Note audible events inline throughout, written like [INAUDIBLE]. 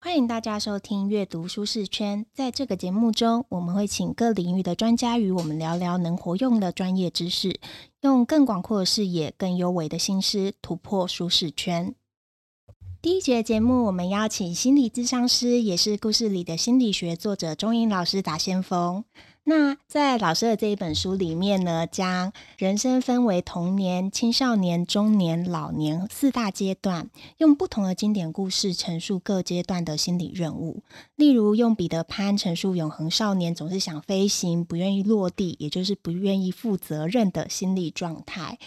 欢迎大家收听阅读舒适圈。在这个节目中，我们会请各领域的专家与我们聊聊能活用的专业知识，用更广阔的视野、更优微的心思突破舒适圈。第一节节目，我们邀请心理咨商师，也是故事里的心理学作者钟颖老师打先锋。那在老师的这一本书里面呢，将人生分为童年、青少年、中年、老年四大阶段，用不同的经典故事陈述各阶段的心理任务。例如，用彼得潘陈述永恒少年总是想飞行，不愿意落地，也就是不愿意负责任的心理状态。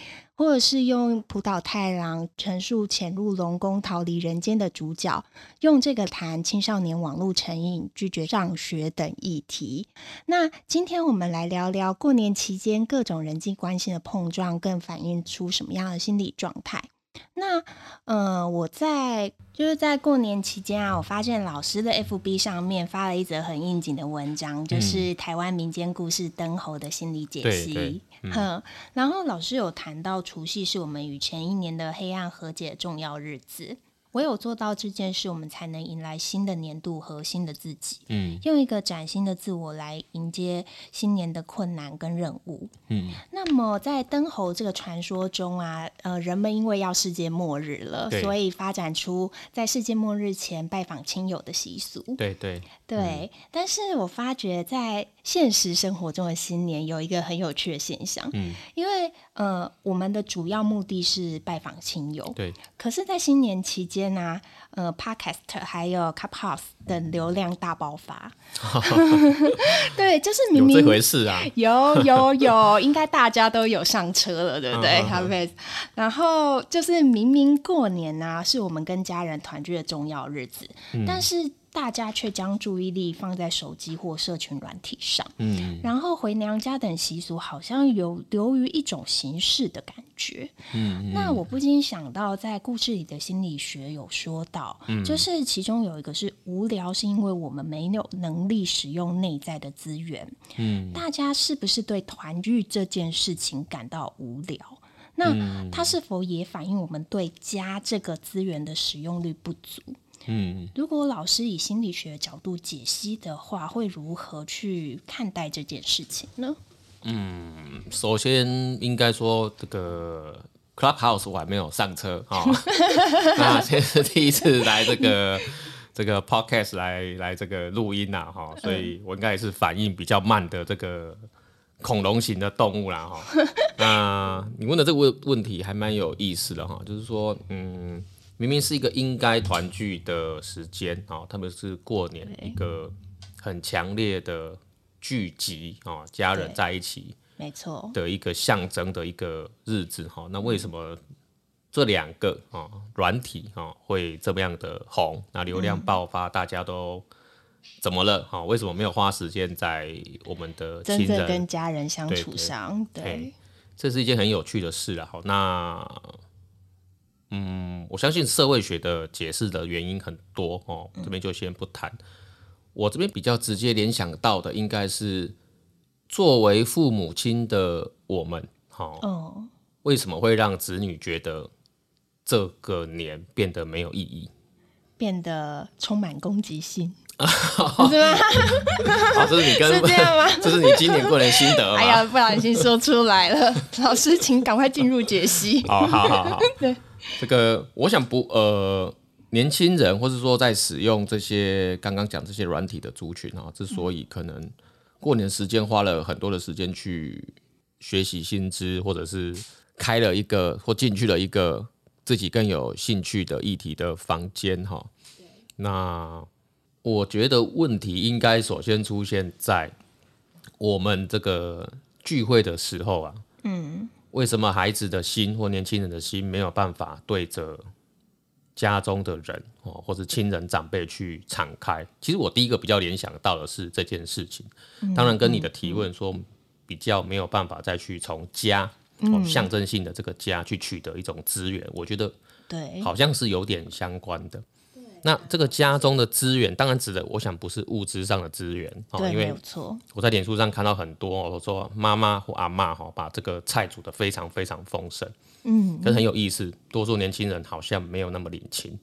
或者是用浦岛太郎陈述潜入龙宫逃离人间的主角，用这个谈青少年网络成瘾、拒绝上学等议题。那今天我们来聊聊过年期间各种人际关系的碰撞，更反映出什么样的心理状态？那呃，我在就是在过年期间啊，我发现老师的 FB 上面发了一则很应景的文章，就是台湾民间故事灯猴的心理解析。嗯，然后老师有谈到除夕是我们与前一年的黑暗和解的重要日子。唯有做到这件事，我们才能迎来新的年度和新的自己。嗯，用一个崭新的自我来迎接新年的困难跟任务。嗯，那么在灯猴这个传说中啊，呃，人们因为要世界末日了，所以发展出在世界末日前拜访亲友的习俗。对对对，嗯，但是我发觉在现实生活中的新年有一个很有趣的现象。嗯，因为呃，我们的主要目的是拜访亲友。对，可是，在新年期间。啊，呃，Podcast 还有 Clubhouse 等流量大爆发，[LAUGHS] 对，就是明明有这回事啊，有有有，应该大家都有上车了，对不对然后就是明明过年啊，是我们跟家人团聚的重要日子，嗯、但是。大家却将注意力放在手机或社群软体上，嗯，然后回娘家等习俗好像有流于一种形式的感觉，嗯，嗯，那我不禁想到，在故事里的心理学有说到，嗯，就是其中有一个是无聊，是因为我们没有能力使用内在的资源，嗯，大家是不是对团聚这件事情感到无聊？那它是否也反映我们对家这个资源的使用率不足？嗯，如果老师以心理学角度解析的话，会如何去看待这件事情呢？嗯，首先应该说这个 Clubhouse 我还没有上车啊，哦、[LAUGHS] 那这是第一次来这个 [LAUGHS] 这个 Podcast 来来这个录音呐哈，所以我应该也是反应比较慢的这个恐龙型的动物啦哈。那你问的这个问问题还蛮有意思的哈，就是说嗯。明明是一个应该团聚的时间啊，特别是过年一个很强烈的聚集啊，家人在一起，没错的一个象征的一个日子哈。那为什么这两个啊软体啊会这么样的红？那流量爆发，大家都怎么了？哈，为什么没有花时间在我们的亲人跟家人相处上？对，对，对，这是一件很有趣的事了。好，那。嗯，我相信社会学的解释的原因很多哦，这边就先不谈。嗯、我这边比较直接联想到的，应该是作为父母亲的我们，哦，哦为什么会让子女觉得这个年变得没有意义，变得充满攻击性，[LAUGHS] 是吗？好，[LAUGHS] 这是你跟是这样吗？这是你今年过年心得？[LAUGHS] 哎呀，不小心说出来了，老师，请赶快进入解析。哦好好好，对。这个我想不呃，年轻人或是说在使用这些刚刚讲这些软体的族群啊，之所以可能过年时间花了很多的时间去学习新知，或者是开了一个或进去了一个自己更有兴趣的议题的房间哈，那我觉得问题应该首先出现在我们这个聚会的时候啊，嗯。为什么孩子的心或年轻人的心没有办法对着家中的人哦，或者亲人长辈去敞开？其实我第一个比较联想到的是这件事情。当然，跟你的提问说比较没有办法再去从家哦象征性的这个家去取得一种资源，我觉得对，好像是有点相关的。那这个家中的资源，当然指的，我想不是物质上的资源，对，因为没有错。我在脸书上看到很多，我说妈妈或阿嬷哈，把这个菜煮的非常非常丰盛，嗯，这很有意思。多数年轻人好像没有那么领情，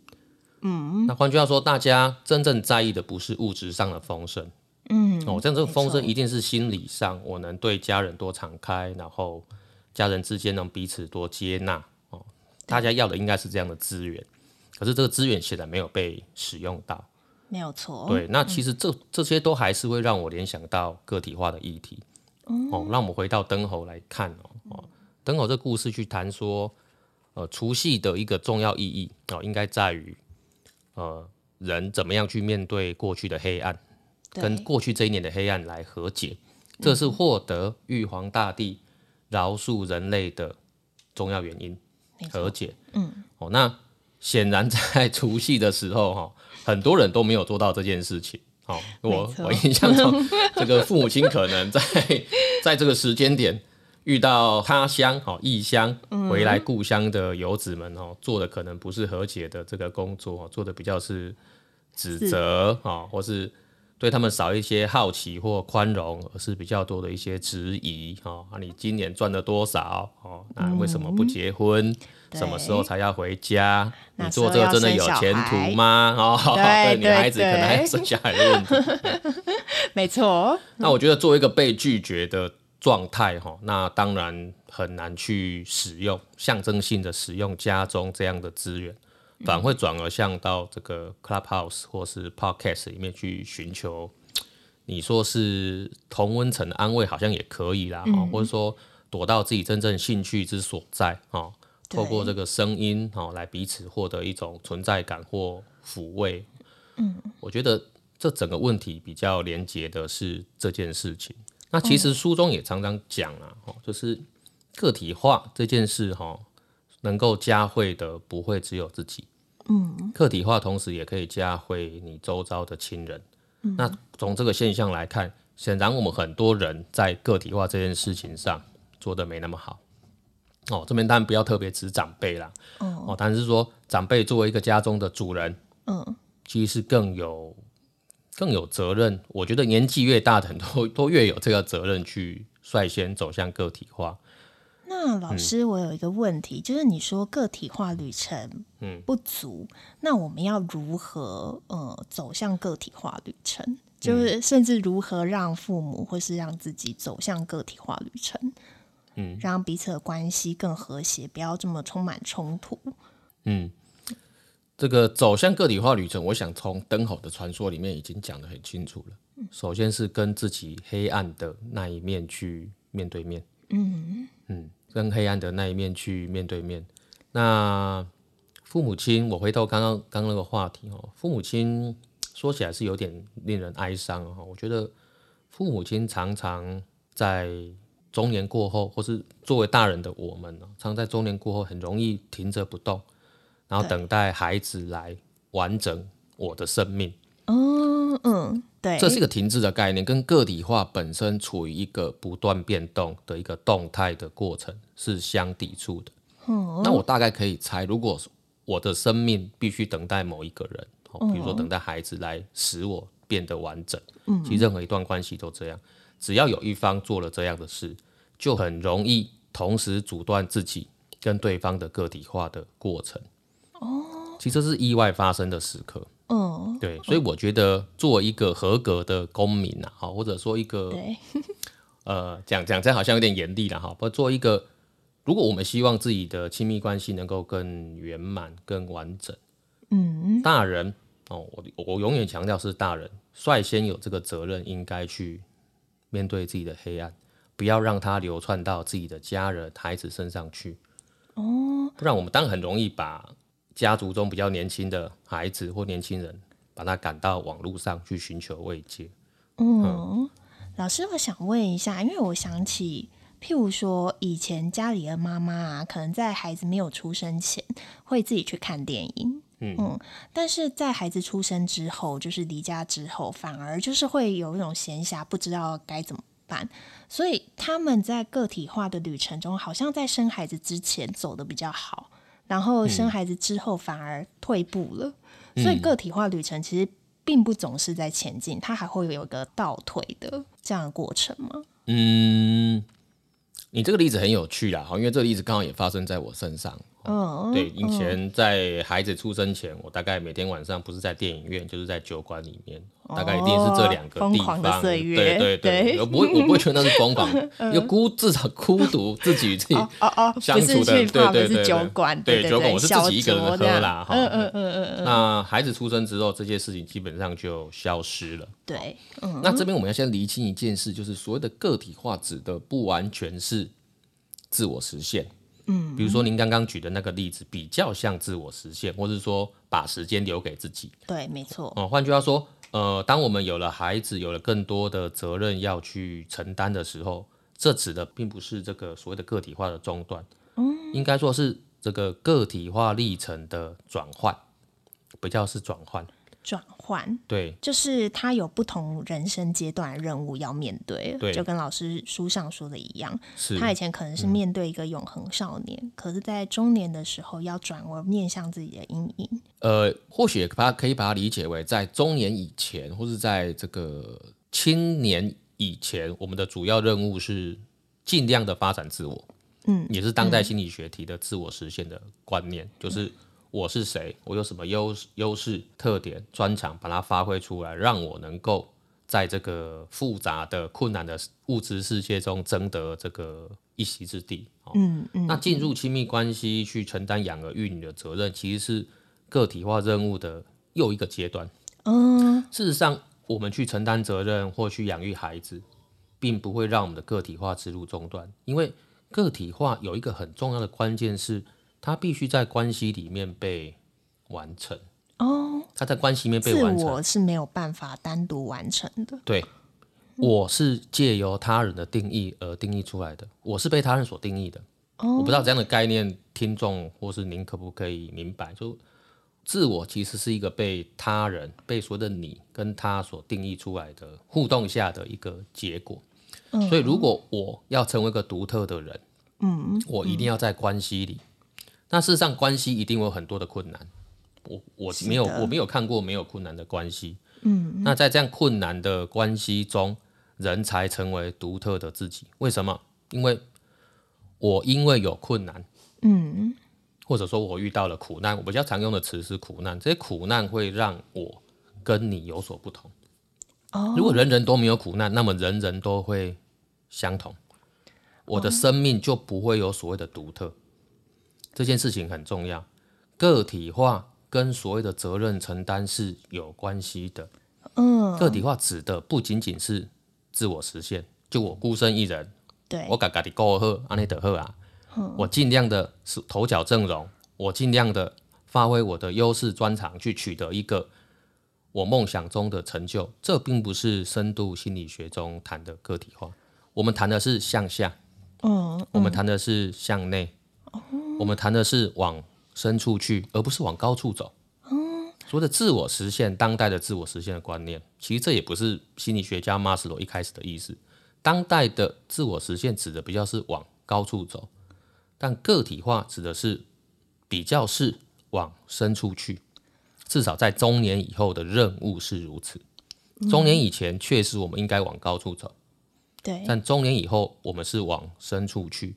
嗯，那换句话说，大家真正在意的不是物质上的丰盛，嗯，哦，这样这个丰盛一定是心理上，我能对家人多敞开，然后家人之间能彼此多接纳，哦，大家要的应该是这样的资源，可是这个资源显然没有被使用到，没有错，对，那其实这、嗯、这些都还是会让我联想到个体化的议题，嗯、哦，让我们回到灯猴来看哦，哦，灯猴这故事去谈说，呃，除夕的一个重要意义哦，应该在于。呃，人怎么样去面对过去的黑暗，跟过去这一年的黑暗来和解，这是获得玉皇大帝饶恕人类的重要原因。和解，嗯，哦，那显然在除夕的时候，哈，很多人都没有做到这件事情。哦，我我印象中，这个父母亲可能在 [LAUGHS] 在这个时间点。遇到他乡哦，异乡回来故乡的游子们哦，做的可能不是和解的这个工作，做的比较是指责啊，或是对他们少一些好奇或宽容，而是比较多的一些质疑啊。你今年赚了多少哦？那为什么不结婚？什么时候才要回家？你做这个真的有前途吗？哦，[LAUGHS] 对，女孩子可能还要生小孩的问题。[LAUGHS] 没错。那我觉得作为一个被拒绝的。状态哈，那当然很难去使用象征性的使用家中这样的资源，反而会转而向到这个 Clubhouse 或是 Podcast 里面去寻求。你说是同温层的安慰，好像也可以啦，嗯、或者说躲到自己真正兴趣之所在啊，透过这个声音哦来彼此获得一种存在感或抚慰。嗯，我觉得这整个问题比较连结的是这件事情。那其实书中也常常讲啊，哦，就是个体化这件事哈，能够加惠的不会只有自己，嗯，个体化同时也可以加惠你周遭的亲人。嗯，那从这个现象来看，显然我们很多人在个体化这件事情上做得没那么好。哦，这边当然不要特别指长辈啦，哦，但是说长辈作为一个家中的主人，嗯，其实是更有。更有责任，我觉得年纪越大的人都都越有这个责任去率先走向个体化。那老师，我有一个问题，嗯、就是你说个体化旅程嗯不足，嗯、那我们要如何呃走向个体化旅程？就是甚至如何让父母或是让自己走向个体化旅程，嗯，让彼此的关系更和谐，不要这么充满冲突，嗯。这个走向个体化旅程，我想从灯火的传说里面已经讲得很清楚了。首先是跟自己黑暗的那一面去面对面，嗯嗯，跟黑暗的那一面去面对面。那父母亲，我回到刚刚刚刚那个话题哦，父母亲说起来是有点令人哀伤哦。我觉得父母亲常常在中年过后，或是作为大人的我们呢，常在中年过后很容易停着不动。然后等待孩子来完整我的生命。嗯嗯，对，这是一个停滞的概念，跟个体化本身处于一个不断变动的一个动态的过程是相抵触的。嗯，那我大概可以猜，如果我的生命必须等待某一个人，比如说等待孩子来使我变得完整。嗯，其实任何一段关系都这样，只要有一方做了这样的事，就很容易同时阻断自己跟对方的个体化的过程。哦，其实这是意外发生的时刻。嗯，对，所以我觉得做一个合格的公民啊，哈，或者说一个，[LAUGHS] 呃，讲讲这好像有点严厉了哈。不过做一个，如果我们希望自己的亲密关系能够更圆满、更完整，嗯，大人哦，我我永远强调是大人率先有这个责任，应该去面对自己的黑暗，不要让它流窜到自己的家人、孩子身上去。哦，不然我们当然很容易把。家族中比较年轻的孩子或年轻人，把他赶到网络上去寻求慰藉。嗯，嗯，老师，我想问一下，因为我想起，譬如说，以前家里的妈妈啊，可能在孩子没有出生前，会自己去看电影。嗯，嗯，但是在孩子出生之后，就是离家之后，反而就是会有一种闲暇，不知道该怎么办。所以他们在个体化的旅程中，好像在生孩子之前走的比较好。然后生孩子之后反而退步了，嗯、所以个体化旅程其实并不总是在前进，它还会有一个倒退的这样的过程吗？嗯，你这个例子很有趣啦，好因为这个例子刚好也发生在我身上。嗯，对，以前在孩子出生前，我大概每天晚上不是在电影院，就是在酒馆里面，大概一定是这两个地方。对对对，我不会，我不会觉得那是疯狂，因为孤至少孤独自己与自己相处的，对对对，酒馆，对酒馆我是自己一个人喝啦，哈，嗯嗯嗯嗯。那孩子出生之后，这些事情基本上就消失了。对，那这边我们要先厘清一件事，就是所谓的个体化指的不完全是自我实现。嗯，比如说您刚刚举的那个例子，比较像自我实现，或是说把时间留给自己。对，没错。哦、嗯，换句话说，呃，当我们有了孩子，有了更多的责任要去承担的时候，这指的并不是这个所谓的个体化的中断，嗯，应该说是这个个体化历程的转换，比较是转换。转换，对，就是他有不同人生阶段的任务要面对，对，就跟老师书上说的一样，是。他以前可能是面对一个永恒少年，嗯、可是，在中年的时候要转而面向自己的阴影。呃，或许把可以把它理解为，在中年以前，或是在这个青年以前，我们的主要任务是尽量的发展自我，嗯，也是当代心理学提的自我实现的观念，嗯、就是。我是谁？我有什么优优势、特点、专长，把它发挥出来，让我能够在这个复杂的、困难的物质世界中争得这个一席之地。嗯嗯。那进入亲密关系去承担养儿育女的责任，其实是个体化任务的又一个阶段。嗯。事实上，我们去承担责任或去养育孩子，并不会让我们的个体化之路中断，因为个体化有一个很重要的关键是。他必须在关系里面被完成哦。他在关系里面被完成，我是没有办法单独完成的。对，我是借由他人的定义而定义出来的，我是被他人所定义的。哦，我不知道这样的概念，听众或是您可不可以明白？就自我其实是一个被他人、被所有的你跟他所定义出来的互动下的一个结果。嗯，所以，如果我要成为一个独特的人，嗯，我一定要在关系里。那事实上，关系一定有很多的困难。我我没有我没有看过没有困难的关系。嗯，那在这样困难的关系中，人才成为独特的自己。为什么？因为我因为有困难，嗯，或者说我遇到了苦难，我比较常用的词是苦难。这些苦难会让我跟你有所不同。哦，如果人人都没有苦难，那么人人都会相同，我的生命就不会有所谓的独特。这件事情很重要，个体化跟所谓的责任承担是有关系的。嗯，个体化指的不仅仅是自我实现，就我孤身一人，对，我嘎嘎的过好，安内得好啊，嗯、我尽量的是头角峥嵘，我尽量的发挥我的优势专长，去取得一个我梦想中的成就。这并不是深度心理学中谈的个体化，我们谈的是向下，嗯，嗯我们谈的是向内。我们谈的是往深处去，而不是往高处走。嗯，所谓的自我实现，当代的自我实现的观念，其实这也不是心理学家马斯洛一开始的意思。当代的自我实现指的比较是往高处走，但个体化指的是比较是往深处去。至少在中年以后的任务是如此。中年以前确实我们应该往高处走，对，但中年以后我们是往深处去。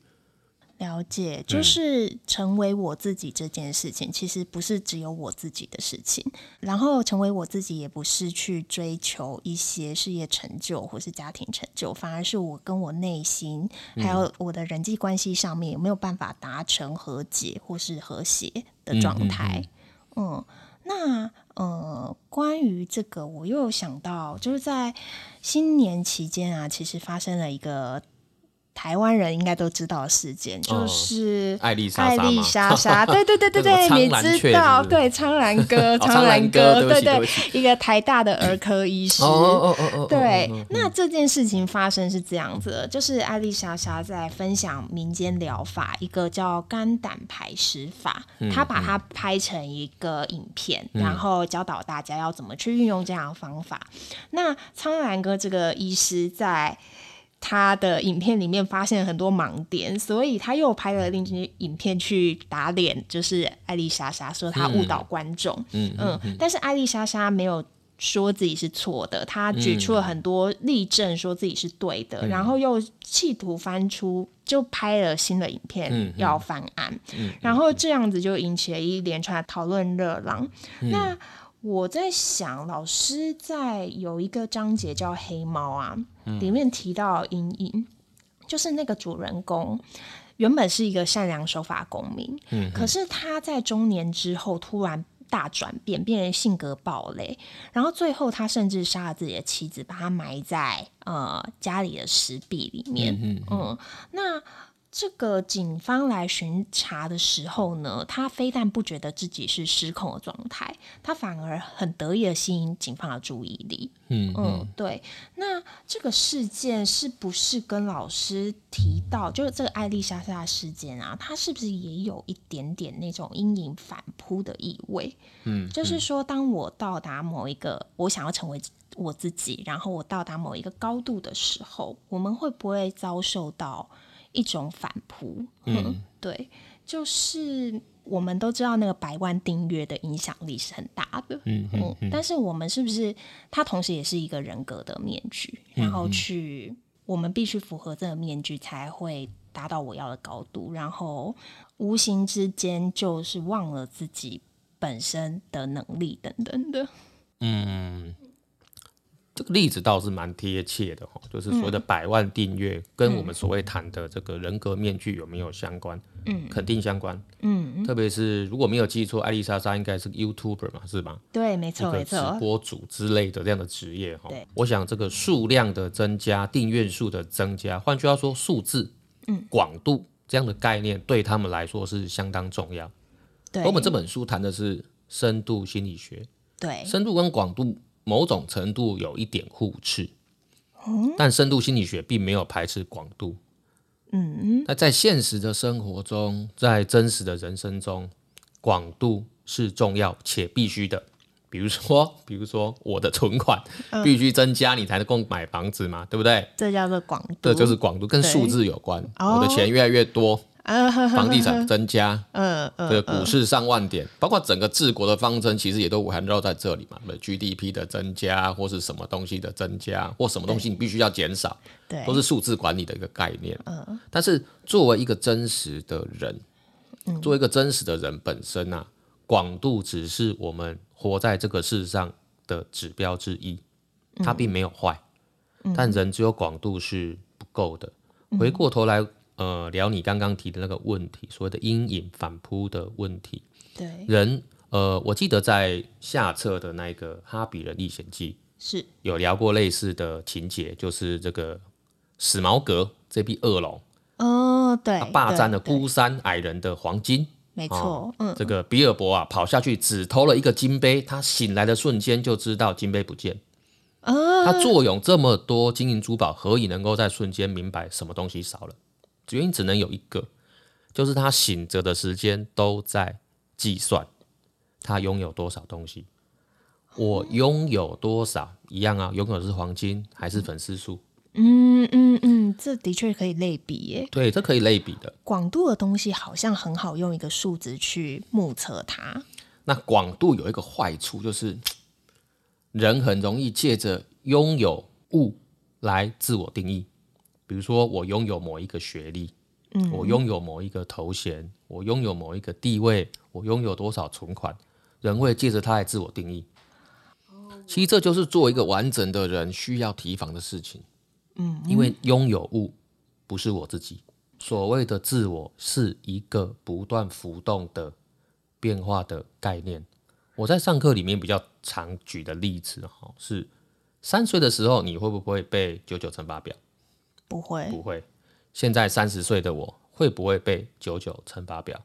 了解，就是成为我自己这件事情，嗯、其实不是只有我自己的事情。然后成为我自己，也不是去追求一些事业成就或是家庭成就，反而是我跟我内心还有我的人际关系上面有没有办法达成和解或是和谐的状态。嗯，嗯，嗯，嗯，那呃，关于这个，我又想到，就是在新年期间啊，其实发生了一个。台湾人应该都知道的事件，就是艾丽莎莎莎，对对对对对，你知道，对苍兰哥，苍兰哥，[LAUGHS] 对对，一个台大的儿科医师，对。那这件事情发生是这样子，就是艾丽莎莎在分享民间疗法，一个叫肝胆排石法，她把它拍成一个影片，然后教导大家要怎么去运用这样的方法。那苍兰哥这个医师在。他的影片里面发现了很多盲点，所以他又拍了另一支影片去打脸，就是艾丽莎莎说他误导观众。嗯嗯，嗯，嗯，但是艾丽莎莎没有说自己是错的，他举出了很多例证，说自己是对的，嗯、然后又企图翻出，就拍了新的影片要翻案，然后这样子就引起了一连串讨论热浪。嗯、那我在想，老师在有一个章节叫《黑猫》啊，嗯、里面提到阴影，就是那个主人公原本是一个善良守法公民，嗯、可是他在中年之后突然。大转变，变成性格暴雷，然后最后他甚至杀了自己的妻子，把他埋在呃家里的石壁里面。嗯，嗯，嗯，那。这个警方来巡查的时候呢，他非但不觉得自己是失控的状态，他反而很得意的吸引警方的注意力。嗯嗯，嗯，对。那这个事件是不是跟老师提到，就是这个艾丽莎莎事件啊，他是不是也有一点点那种阴影反扑的意味？嗯，就是说，当我到达某一个我想要成为我自己，然后我到达某一个高度的时候，我们会不会遭受到？一种反扑，嗯，[LAUGHS] 对，就是我们都知道那个百万订阅的影响力是很大的，嗯嗯，嗯，但是我们是不是它同时也是一个人格的面具？然后去，我们必须符合这个面具才会达到我要的高度，然后无形之间就是忘了自己本身的能力等等的，嗯。这个例子倒是蛮贴切的哈，就是所谓的百万订阅跟我们所谓谈的这个人格面具有没有相关？嗯，肯定相关。嗯，特别是如果没有记错，艾丽莎莎应该是 YouTuber 嘛，是吧？对，没错，没错。直播主之类的这样的职业哈。对，我想这个数量的增加，订阅数的增加，换句话说，数字、嗯，广度这样的概念对他们来说是相当重要。对，我们这本书谈的是深度心理学。对，深度跟广度。某种程度有一点互斥，但深度心理学并没有排斥广度。嗯，那在现实的生活中，在真实的人生中，广度是重要且必须的。比如说，[LAUGHS] 比如说我的存款必须增加，你才能够买房子嘛，对不对？这叫做广度，这就是广度，跟数字有关。我的钱越来越多。房地产增加，[LAUGHS] 股市上万点，包括整个治国的方针，其实也都环绕在这里嘛。GDP 的增加，或是什么东西的增加，或什么东西你必须要减少，对，都是数字管理的一个概念。嗯，但是作为一个真实的人，作为一个真实的人本身啊，广度只是我们活在这个世上的指标之一，它并没有坏，但人只有广度是不够的。回过头来。呃，聊你刚刚提的那个问题，所谓的阴影反扑的问题。对，人，呃，我记得在下册的那个《哈比人历险记》是有聊过类似的情节，就是这个史矛革这批恶龙，哦，对，他霸占了孤山矮人的黄金，没错，哦、嗯，这个比尔博啊跑下去只偷了一个金杯，他醒来的瞬间就知道金杯不见，哦，他坐拥这么多金银珠宝，何以能够在瞬间明白什么东西少了？原因只能有一个，就是他醒着的时间都在计算他拥有多少东西。我拥有多少一样啊？拥有的是黄金还是粉丝数？嗯嗯嗯，这的确可以类比耶。对，这可以类比的。广度的东西好像很好用一个数值去目测它。那广度有一个坏处，就是人很容易借着拥有物来自我定义。比如说，我拥有某一个学历，嗯，我拥有某一个头衔，我拥有某一个地位，我拥有多少存款，人会借着它来自我定义。其实这就是做一个完整的人需要提防的事情。嗯，因为拥有物不是我自己，所谓的自我是一个不断浮动的变化的概念。我在上课里面比较常举的例子哈，是三岁的时候，你会不会背九九乘法表？不会，不会。现在三十岁的我会不会背九九乘法表？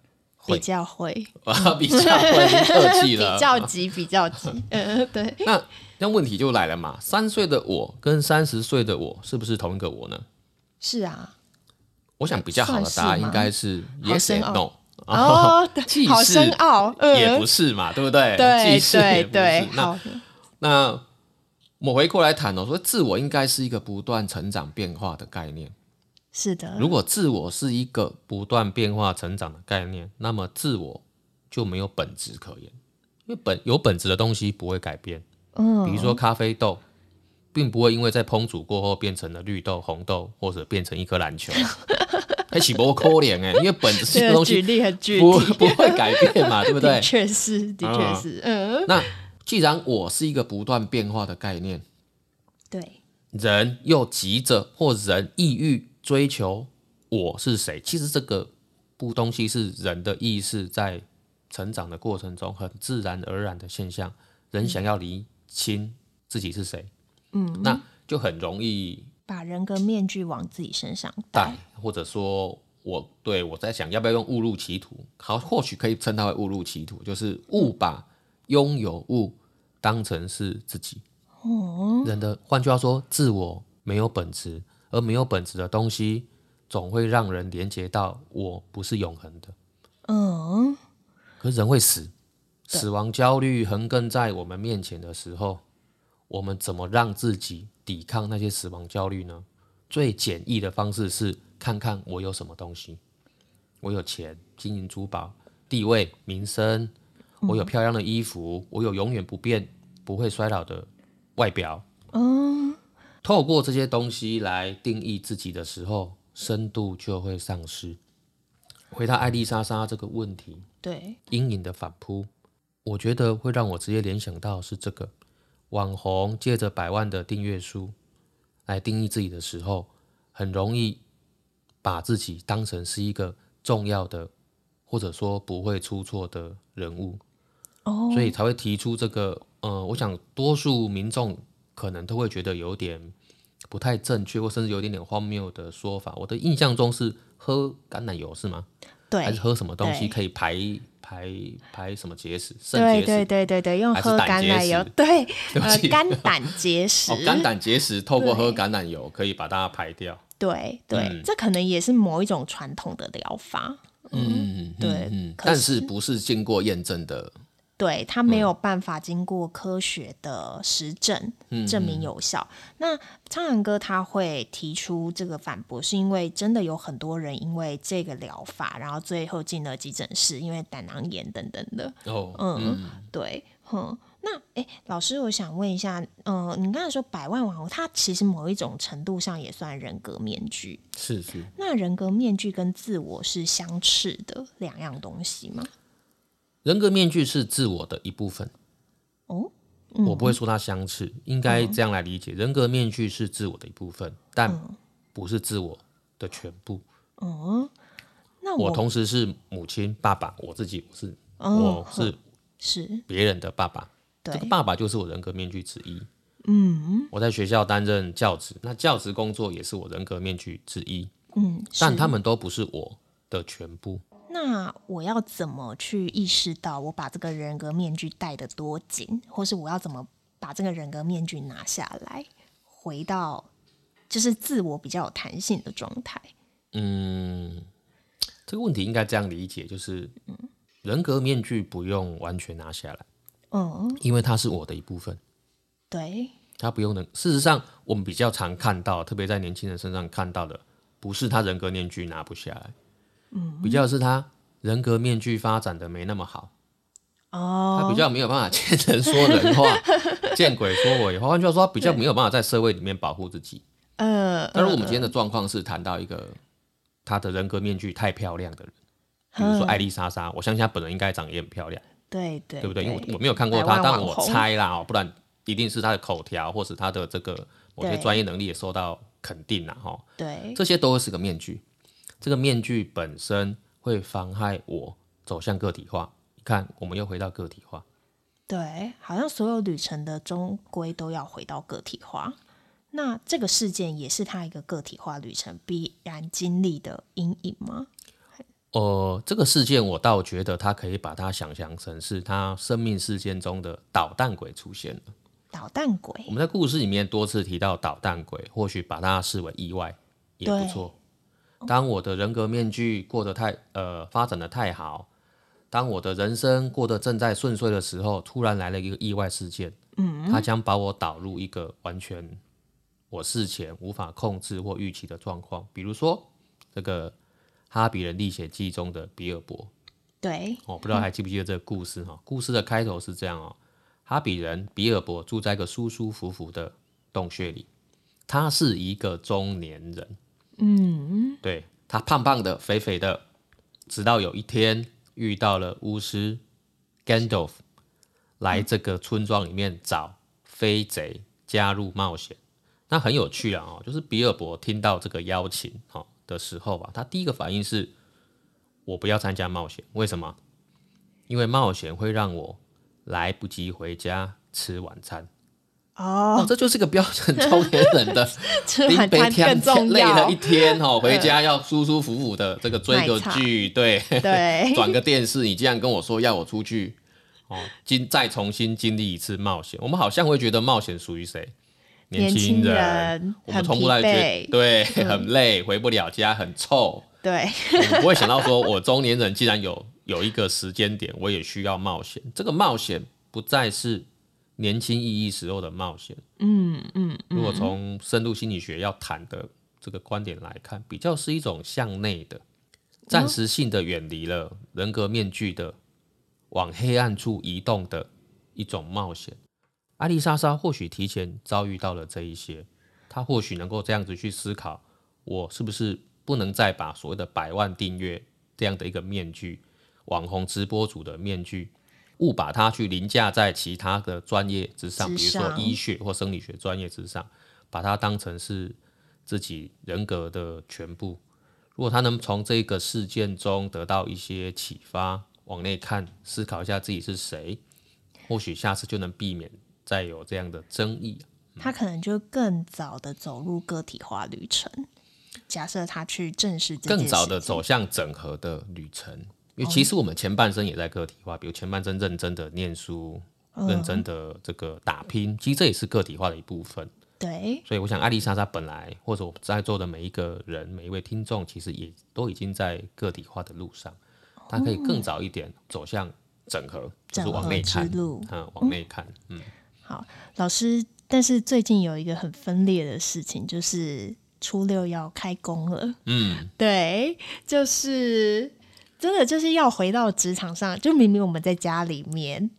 比较会，啊，[LAUGHS] 比较会，客气了。[LAUGHS] 比较急，比较急。嗯，[LAUGHS] 对。那那问题就来了嘛？三岁的我跟三十岁的我是不是同一个我呢？是啊。我想比较好的答案应该是 yes and no。哦，好深奥，也不是嘛，对不对？对对对。那那。我们回过来谈哦，说自我应该是一个不断成长变化的概念。是的，如果自我是一个不断变化成长的概念，那么自我就没有本质可言，因为本有本质的东西不会改变。嗯，比如说咖啡豆，并不会因为在烹煮过后变成了绿豆、红豆，或者变成一颗篮球，[LAUGHS] 还起不可怜哎，因为本质是东西，举例很具体，不不会改变嘛，对不对？[LAUGHS] 的确是，的确是，嗯。那既然我是一个不断变化的概念，对，人又急着或人意欲追求我是谁，其实这个不东西是人的意识在成长的过程中很自然而然的现象。人想要厘清自己是谁，嗯，那就很容易把人格面具往自己身上戴，或者说我对我在想要不要用误入歧途，好，或许可以称它为误入歧途，就是误把拥有物当成是自己。哦，人的换句话说，自我没有本质，而没有本质的东西，总会让人连接到我不是永恒的。嗯，可是人会死，死亡焦虑横亘在我们面前的时候，我们怎么让自己抵抗那些死亡焦虑呢？最简易的方式是看看我有什么东西，我有钱、金银珠宝、地位、名声，我有漂亮的衣服，我有永远不变、不会衰老的外表。嗯，透过这些东西来定义自己的时候，深度就会丧失。回答艾丽莎莎这个问题，对阴影的反扑，我觉得会让我直接联想到是这个网红借着百万的订阅数来定义自己的时候，很容易把自己当成是一个重要的，或者说不会出错的人物。哦，所以才会提出这个。呃，我想多数民众可能都会觉得有点不太正确，或甚至有点点荒谬的说法。我的印象中是喝橄榄油是吗？对，还是喝什么东西可以排排排什么结石？肾结石？对对对对对，用喝橄榄油，对，[LAUGHS] 呃，肝胆结石。哦，肝胆结石透过喝橄榄油可以把它排掉。对对，嗯，这可能也是某一种传统的疗法。嗯，对，嗯，但是不是经过验证的。对，它没有办法经过科学的实证、嗯、证明有效。嗯嗯、那苍蓝鸽他会提出这个反驳，是因为真的有很多人因为这个疗法，然后最后进了急诊室，因为胆囊炎等等的。哦，嗯，嗯对，哼。那哎，老师，我想问一下，嗯、呃，你刚才说百万网红，他其实某一种程度上也算人格面具，是是。那人格面具跟自我是相斥的两样东西吗？人格面具是自我的一部分，哦，我不会说它相似，应该这样来理解：人格面具是自我的一部分，但不是自我的全部。哦，那我同时是母亲、爸爸，我自己是，我是是。别人的爸爸，这个爸爸就是我人格面具之一。嗯，我在学校担任教职，那教职工作也是我人格面具之一。嗯，但他们都不是我的全部。那我要怎么去意识到我把这个人格面具戴得多紧，或是我要怎么把这个人格面具拿下来，回到就是自我比较有弹性的状态？嗯，这个问题应该这样理解，就是人格面具不用完全拿下来，嗯，因为它是我的一部分，对，它不用能。事实上，我们比较常看到，特别在年轻人身上看到的，不是他人格面具拿不下来。嗯，比较是他人格面具发展的没那么好哦，他比较没有办法见人说人话，[LAUGHS] 见鬼说鬼话，换句话说，他比较没有办法在社会里面保护自己。呃，但是我们今天的状况是谈到一个他的人格面具太漂亮的人，比如说艾丽莎莎，我相信他本人应该长得也很漂亮，对对，对不对？因为我我没有看过他，但我猜啦，不然一定是他的口条或是他的这个某些专业能力也受到肯定了哈。对，这些都是个面具。这个面具本身会妨害我走向个体化。你看，我们又回到个体化。对，好像所有旅程的终归都要回到个体化。那这个事件也是他一个个体化旅程必然经历的阴影吗？呃，这个事件我倒觉得他可以把它想象成是他生命事件中的捣蛋鬼出现了。捣蛋鬼，我们在故事里面多次提到捣蛋鬼，或许把它视为意外也不错。当我的人格面具过得太呃发展的太好，当我的人生过得正在顺遂的时候，突然来了一个意外事件，嗯，它将把我导入一个完全我事前无法控制或预期的状况。比如说，这个《哈比人历险记》中的比尔博，对，我、哦、不知道还记不记得这个故事哈、嗯？故事的开头是这样哦，哈比人比尔博住在一个舒舒服服的洞穴里，他是一个中年人，嗯，对，他胖胖的、肥肥的，直到有一天遇到了巫师 Gandalf 来这个村庄里面找飞贼加入冒险。那很有趣啊，哦，就是比尔博听到这个邀请哦的时候吧，他第一个反应是，我不要参加冒险，为什么？因为冒险会让我来不及回家吃晚餐。哦，哦，这就是个标准中年人的 [LAUGHS] 吃晚餐更重要。累了一天哦，回家要舒舒服服的这个追个剧，对对，[LAUGHS] 转个电视。你竟然跟我说要我出去哦，经再重新经历一次冒险，我们好像会觉得冒险属于谁？年轻人，人我们从来觉得对、嗯、很累，回不了家，很臭。对，[LAUGHS] 我不会想到说，我中年人既然有有一个时间点，我也需要冒险。这个冒险不再是年轻意义时候的冒险。嗯嗯。如果从深度心理学要谈的这个观点来看，比较是一种向内的、暂时性的远离了人格面具的，往黑暗处移动的一种冒险。艾丽莎莎或许提前遭遇到了这一些，她或许能够这样子去思考：我是不是不能再把所谓的百万订阅这样的一个面具、网红直播主的面具，误把它去凌驾在其他的专业之上，比如说医学或生理学专业之上，把它当成是自己人格的全部。如果他能从这个事件中得到一些启发，往内看，思考一下自己是谁，或许下次就能避免。再有这样的争议，他可能就更早的走入个体化旅程。假设他去正视这件事，更早的走向整合的旅程，因为其实我们前半生也在个体化，比如前半生认真的念书，认真的这个打拼，其实这也是个体化的一部分。对，所以我想艾丽莎莎本来或者我在座的每一个人、每一位听众，其实也都已经在个体化的路上，他可以更早一点走向整合，就是往内看，嗯，往内看，嗯。好，老师，但是最近有一个很分裂的事情，就是初六要开工了。嗯，对，就是真的就是要回到职场上，就明明我们在家里面，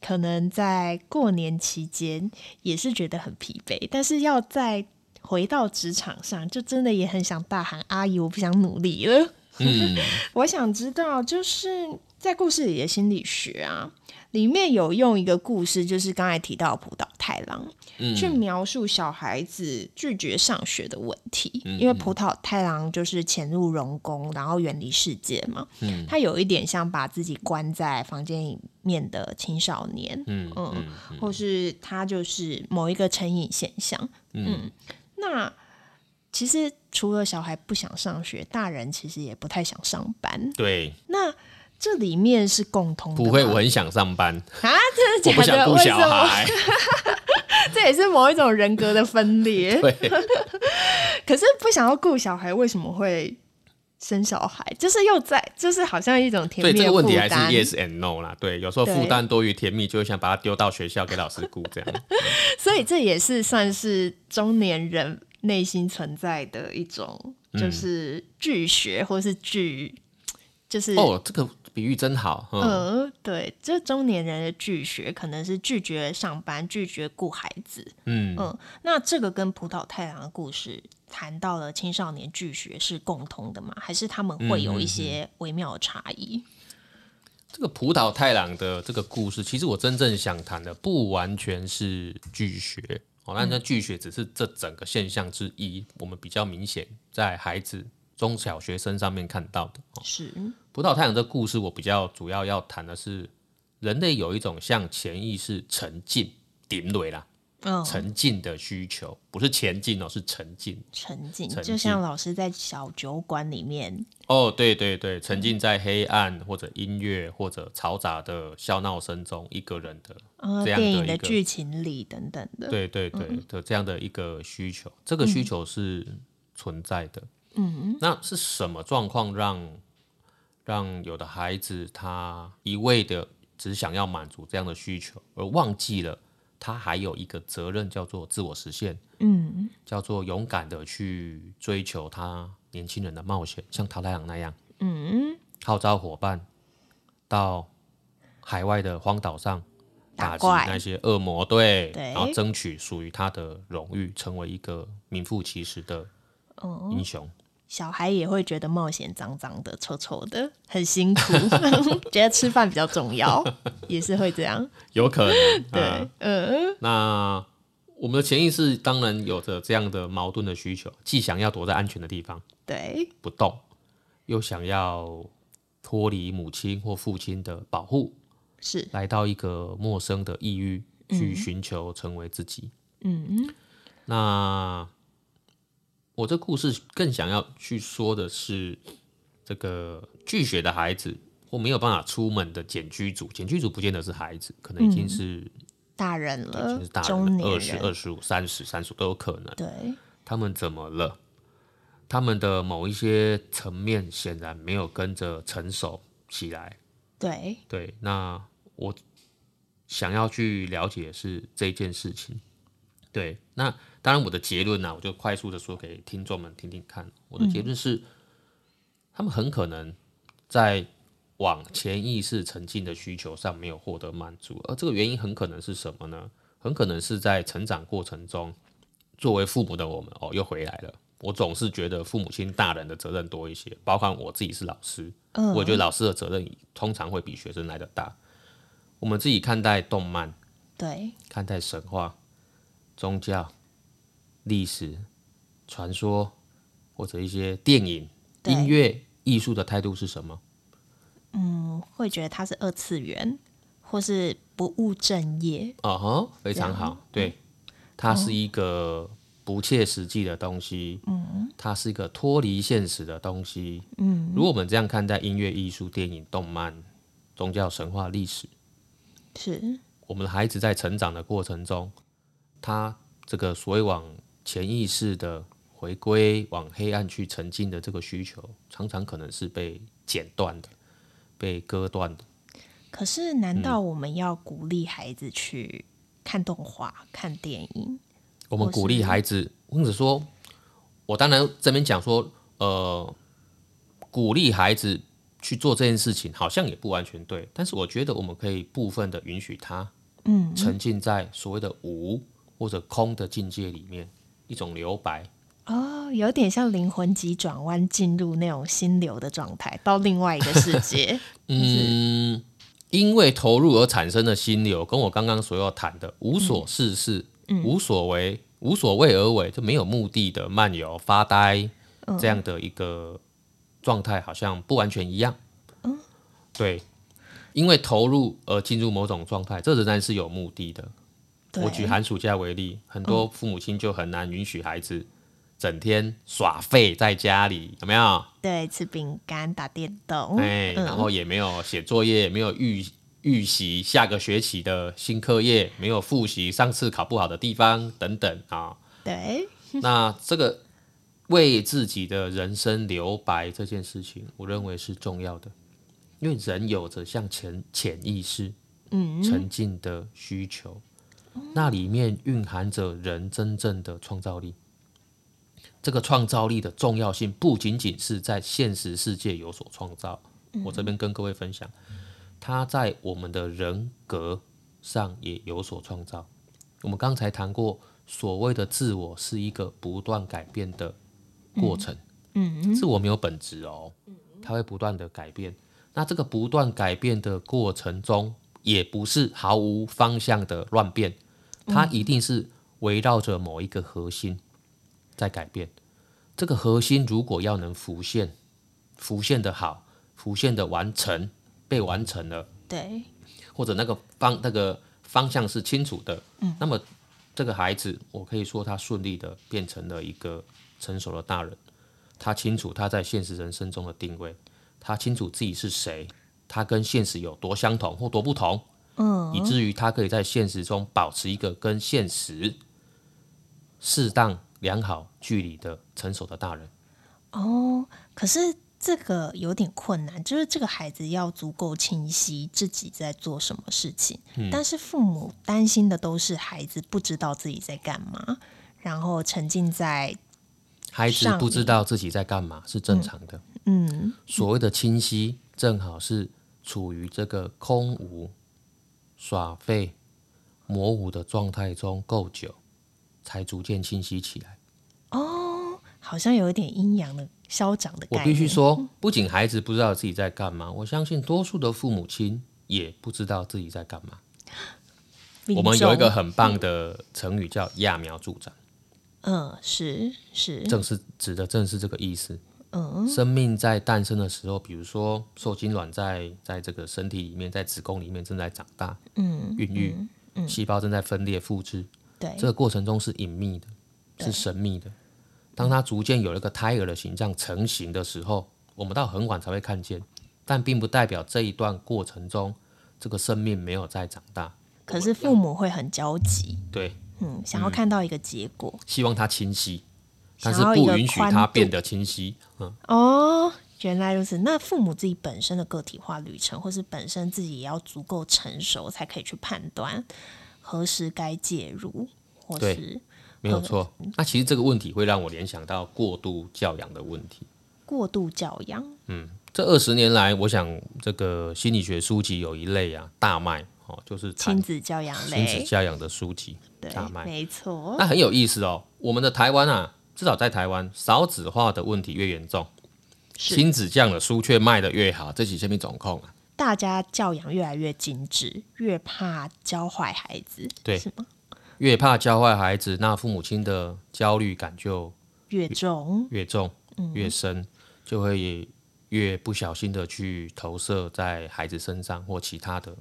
可能在过年期间也是觉得很疲惫，但是要再回到职场上，就真的也很想大喊：“阿姨，我不想努力了。”嗯，[LAUGHS] 我想知道，就是在故事里的心理学啊。里面有用一个故事，就是刚才提到浦岛太郎，嗯、去描述小孩子拒绝上学的问题。嗯、因为浦岛太郎就是潜入龙宫，然后远离世界嘛。嗯、他有一点像把自己关在房间里面的青少年。嗯，嗯或是他就是某一个成瘾现象。嗯，嗯，那其实除了小孩不想上学，大人其实也不太想上班。对，那。这里面是共通的。不会，我很想上班啊！真的假的？我不想顾小孩。[LAUGHS] 这也是某一种人格的分裂。[LAUGHS] 对。[LAUGHS] 可是不想要顾小孩，为什么会生小孩？就是又在，就是好像一种甜蜜。对，这个问题还是 yes and no 啦。对，有时候负担多于甜蜜，就会想把它丢到学校给老师顾这样。所以这也是算是中年人内心存在的一种，就是拒学或是拒，就是哦，这个。比喻真好，嗯，呃、对，这中年人的拒学可能是拒绝上班，拒绝顾孩子，嗯，嗯，那这个跟葡萄太郎的故事谈到了青少年拒学是共通的吗？还是他们会有一些微妙的差异？嗯嗯嗯。这个葡萄太郎的这个故事，其实我真正想谈的不完全是拒学，哦，那那拒学只是这整个现象之一，嗯、我们比较明显在孩子。中小学生上面看到的。是。葡萄太阳这故事，我比较主要要谈的是人类有一种向潜意识沉浸、顶垒啦，嗯，沉浸的需求，不是前进哦，是沉浸，沉浸，就像老师在小酒馆里面，哦，对对对，沉浸在黑暗或者音乐或者嘈杂的笑闹声中，一个人的这样的电影的剧情里等等的，对对对的这样的一个需求，这个需求是存在的。嗯，那是什么状况让让有的孩子他一味的只想要满足这样的需求，而忘记了他还有一个责任叫做自我实现，嗯，叫做勇敢的去追求他年轻人的冒险，像桃太郎那样，嗯，号召伙伴到海外的荒岛上打击那些恶魔，对，对，然后争取属于他的荣誉，成为一个名副其实的英雄。嗯、小孩也会觉得冒险脏脏的、臭臭的，很辛苦，[LAUGHS] 觉得吃饭比较重要，也是会这样。[LAUGHS] 有可能，对，嗯。那我们的潜意识当然有着这样的矛盾的需求，既想要躲在安全的地方，对，不动，又想要脱离母亲或父亲的保护。是来到一个陌生的异域去寻求成为自己。嗯嗯，那我这故事更想要去说的是，这个拒学的孩子或没有办法出门的茧居族，茧居族不见得是孩子，可能已经是、嗯、大人了，已经是大人了，二十二十五、三十、三十都有可能。对，他们怎么了？他们的某一些层面显然没有跟着成熟起来。对对，那。我想要去了解的是这件事情，对，那当然我的结论呢、啊，我就快速的说给听众们听听看。我的结论是，嗯、他们很可能在往潜意识沉浸的需求上没有获得满足，而这个原因很可能是什么呢？很可能是在成长过程中，作为父母的我们哦，又回来了。我总是觉得父母亲大人的责任多一些，包括我自己是老师，嗯、我觉得老师的责任通常会比学生来的大。我们自己看待动漫，对，看待神话、宗教、历史、传说，或者一些电影、音乐、艺术的态度是什么？嗯，会觉得它是二次元，或是不务正业。哦吼，非常好，对，它是一个不切实际的东西。嗯，它是一个脱离现实的东西。嗯，如果我们这样看待音乐、艺术、电影、动漫、宗教、神话、历史。是我们的孩子在成长的过程中，他这个所谓往潜意识的回归、往黑暗去沉浸的这个需求，常常可能是被剪断的、被割断的。可是，难道我们要鼓励孩子去看动画、看电影？我们鼓励孩子，或者说，我当然这边讲说，呃，鼓励孩子。去做这件事情好像也不完全对，但是我觉得我们可以部分的允许他，嗯，沉浸在所谓的无或者空的境界里面，一种留白。哦，有点像灵魂急转弯，进入那种心流的状态，到另外一个世界。[LAUGHS] 嗯，因为投入而产生的心流，跟我刚刚所要谈的无所事事、嗯、无所为、无所谓而为，就没有目的的漫游发呆这样的一个。状态好像不完全一样，嗯，对，因为投入而进入某种状态，这仍然是有目的的。我举寒暑假为例，很多父母亲就很难允许孩子整天耍废在家里，有没有？对，吃饼干、打电动，哎，然后也没有写作业，没有预预习下个学期的新课业，没有复习上次考不好的地方等等啊。对，[LAUGHS] 那这个。为自己的人生留白这件事情，我认为是重要的，因为人有着向潜潜意识、嗯，沉浸的需求，那里面蕴含着人真正的创造力。这个创造力的重要性，不仅仅是在现实世界有所创造，我这边跟各位分享，它在我们的人格上也有所创造。我们刚才谈过，所谓的自我是一个不断改变的。过程，嗯，自我没有本质哦，它会不断的改变。那这个不断改变的过程中，也不是毫无方向的乱变，它一定是围绕着某一个核心在改变。这个核心如果要能浮现，浮现的好，浮现的完成，被完成了，对，或者那个方那个方向是清楚的，嗯，那么这个孩子，我可以说他顺利的变成了一个。成熟的大人，他清楚他在现实人生中的定位，他清楚自己是谁，他跟现实有多相同或多不同，嗯，以至于他可以在现实中保持一个跟现实适当良好距离的成熟的大人。哦，可是这个有点困难，就是这个孩子要足够清晰自己在做什么事情，嗯，但是父母担心的都是孩子不知道自己在干嘛，然后沉浸在。孩子不知道自己在干嘛是正常的。嗯，嗯，所谓的清晰，正好是处于这个空无、耍废、模糊的状态中够久，才逐渐清晰起来。哦，好像有一点阴阳的消长的感觉。我必须说，不仅孩子不知道自己在干嘛，我相信多数的父母亲也不知道自己在干嘛。[LAUGHS] 我们有一个很棒的成语叫“揠苗助长”。嗯，是是，正是指的正是这个意思。嗯，生命在诞生的时候，比如说受精卵在在这个身体里面，在子宫里面正在长大，嗯，孕育，嗯，细胞正在分裂复制，对，这个过程中是隐秘的，是神秘的。当它逐渐有了一个胎儿的形象成型的时候，我们到很晚才会看见，但并不代表这一段过程中这个生命没有在长大。可是父母会很焦急，对，嗯，想要看到一个结果，希望它清晰。但是不允许它变得清晰。嗯，哦，原来如此。那父母自己本身的个体化旅程，或是本身自己也要足够成熟，才可以去判断何时该介入，或是对，没有错。那其实这个问题会让我联想到过度教养的问题。过度教养，嗯，这二十年来，我想这个心理学书籍有一类啊大卖哦，就是亲子教养类、亲子教养的书籍，对，大卖，没错。那很有意思哦，我们的台湾啊。至少在台湾，少子化的问题越严重，亲子这样的书却卖得越好，这是什么总控啊？大家教养越来越精致，越怕教坏孩子，对，是吗？越怕教坏孩子，那父母亲的焦虑感就越，越重，越重，越深，嗯、就会越不小心的去投射在孩子身上或其他的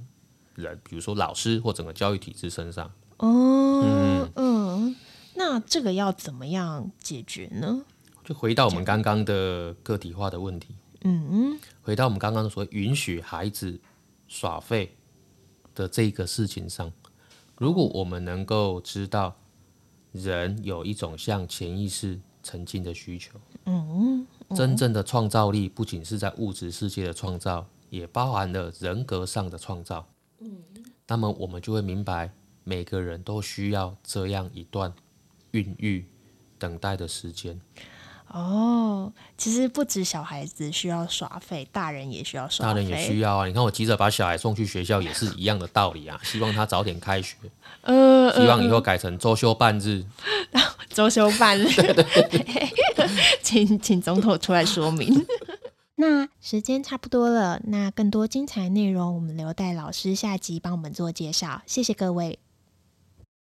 人，比如说老师或整个教育体制身上。哦，嗯嗯。那这个要怎么样解决呢？就回到我们刚刚的个体化的问题。嗯，回到我们刚刚说允许孩子耍废的这个事情上，如果我们能够知道人有一种像潜意识沉浸的需求，嗯，真正的创造力不仅是在物质世界的创造，也包含了人格上的创造。嗯，那么我们就会明白，每个人都需要这样一段。孕育、等待的时间。哦，其实不止小孩子需要耍费，大人也需要耍废。大人也需要啊！你看，我急着把小孩送去学校，也是一样的道理啊。[LAUGHS] 希望他早点开学。呃，希望以后改成周休半日。周休半日。[LAUGHS] [LAUGHS] 请请总统出来说明。那时间差不多了，那更多精彩内容，我们留待老师下集帮我们做介绍。谢谢各位。